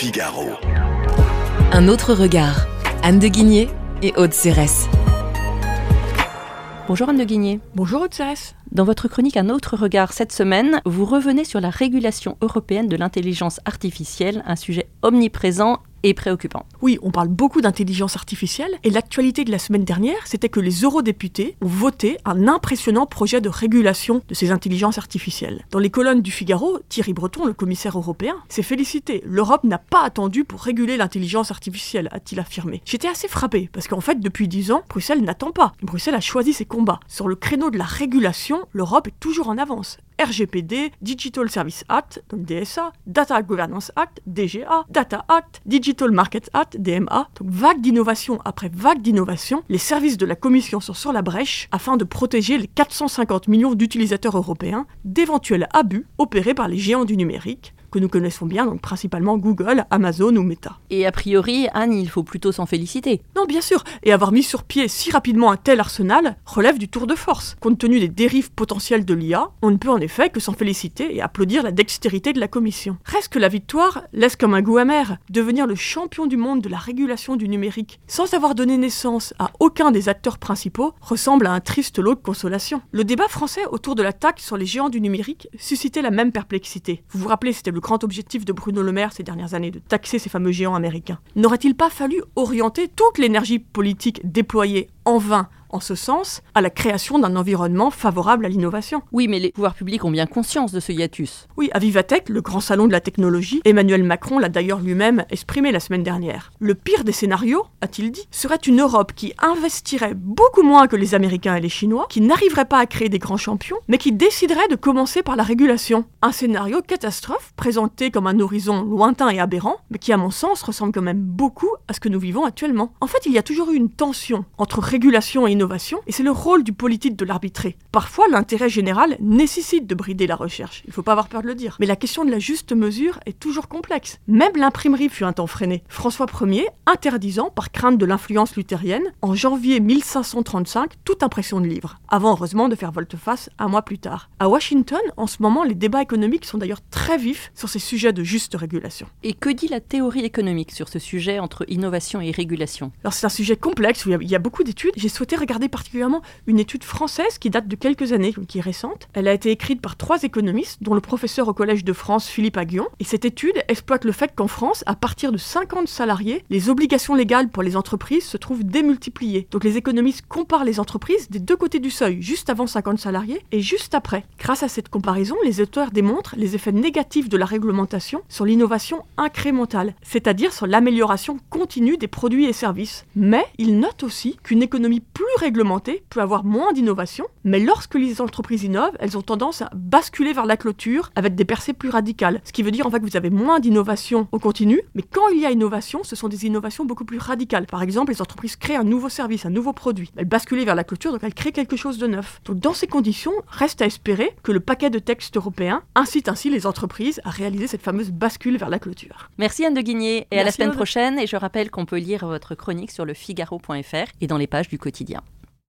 Figaro. Un autre regard. Anne de Guigné et Aude Cérès. Bonjour Anne de Guigné. Bonjour Aude Cérès. Dans votre chronique Un autre regard cette semaine, vous revenez sur la régulation européenne de l'intelligence artificielle, un sujet omniprésent et préoccupant. Oui, on parle beaucoup d'intelligence artificielle et l'actualité de la semaine dernière, c'était que les eurodéputés ont voté un impressionnant projet de régulation de ces intelligences artificielles. Dans les colonnes du Figaro, Thierry Breton, le commissaire européen, s'est félicité. L'Europe n'a pas attendu pour réguler l'intelligence artificielle, a-t-il affirmé. J'étais assez frappé parce qu'en fait, depuis dix ans, Bruxelles n'attend pas. Bruxelles a choisi ses combats. Sur le créneau de la régulation, l'Europe est toujours en avance. RGPD, Digital Service Act, DSA, Data Governance Act, DGA, Data Act, Digital Market Act, DMA. Donc vague d'innovation après vague d'innovation, les services de la Commission sont sur la brèche afin de protéger les 450 millions d'utilisateurs européens d'éventuels abus opérés par les géants du numérique que nous connaissons bien, donc principalement Google, Amazon ou Meta. Et a priori, Anne, il faut plutôt s'en féliciter. Non, bien sûr, et avoir mis sur pied si rapidement un tel arsenal relève du tour de force. Compte tenu des dérives potentielles de l'IA, on ne peut en effet que s'en féliciter et applaudir la dextérité de la Commission. Reste que la victoire laisse comme un goût amer. Devenir le champion du monde de la régulation du numérique sans avoir donné naissance à aucun des acteurs principaux ressemble à un triste lot de consolation. Le débat français autour de l'attaque sur les géants du numérique suscitait la même perplexité. Vous vous rappelez, c'était le grand objectif de Bruno Le Maire ces dernières années, de taxer ces fameux géants américains. N'aurait-il pas fallu orienter toute l'énergie politique déployée en vain en ce sens, à la création d'un environnement favorable à l'innovation. Oui, mais les pouvoirs publics ont bien conscience de ce hiatus. Oui, à Vivatech, le grand salon de la technologie, Emmanuel Macron l'a d'ailleurs lui-même exprimé la semaine dernière. Le pire des scénarios, a-t-il dit, serait une Europe qui investirait beaucoup moins que les Américains et les Chinois, qui n'arriverait pas à créer des grands champions, mais qui déciderait de commencer par la régulation. Un scénario catastrophe, présenté comme un horizon lointain et aberrant, mais qui à mon sens ressemble quand même beaucoup à ce que nous vivons actuellement. En fait, il y a toujours eu une tension entre régulation et et c'est le rôle du politique de l'arbitrer. Parfois, l'intérêt général nécessite de brider la recherche, il ne faut pas avoir peur de le dire. Mais la question de la juste mesure est toujours complexe. Même l'imprimerie fut un temps freiné. François Ier interdisant, par crainte de l'influence luthérienne, en janvier 1535, toute impression de livres, avant heureusement de faire volte-face un mois plus tard. À Washington, en ce moment, les débats économiques sont d'ailleurs très vifs sur ces sujets de juste régulation. Et que dit la théorie économique sur ce sujet entre innovation et régulation? Alors c'est un sujet complexe où il y a beaucoup d'études. J'ai souhaité regarder particulièrement une étude française qui date de quelques années, qui est récente. Elle a été écrite par trois économistes, dont le professeur au Collège de France Philippe Aguillon. Et cette étude exploite le fait qu'en France, à partir de 50 salariés, les obligations légales pour les entreprises se trouvent démultipliées. Donc les économistes comparent les entreprises des deux côtés du seuil, juste avant 50 salariés et juste après. Grâce à cette comparaison, les auteurs démontrent les effets négatifs de la réglementation sur l'innovation incrémentale, c'est-à-dire sur l'amélioration continue des produits et services. Mais ils notent aussi qu'une économie plus réglementée peut avoir moins d'innovation, mais lorsque les entreprises innovent, elles ont tendance à basculer vers la clôture avec des percées plus radicales. Ce qui veut dire en fait que vous avez moins d'innovation au continu, mais quand il y a innovation, ce sont des innovations beaucoup plus radicales. Par exemple, les entreprises créent un nouveau service, un nouveau produit. Elles basculent vers la clôture, donc elles créent quelque chose de neuf. Donc dans ces conditions, reste à espérer que le paquet de textes européens incite ainsi les entreprises à réaliser cette fameuse bascule vers la clôture. Merci Anne de Guigné et à la semaine prochaine. Et je rappelle qu'on peut lire votre chronique sur le Figaro.fr et dans les pages du quotidien.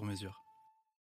sur mesure.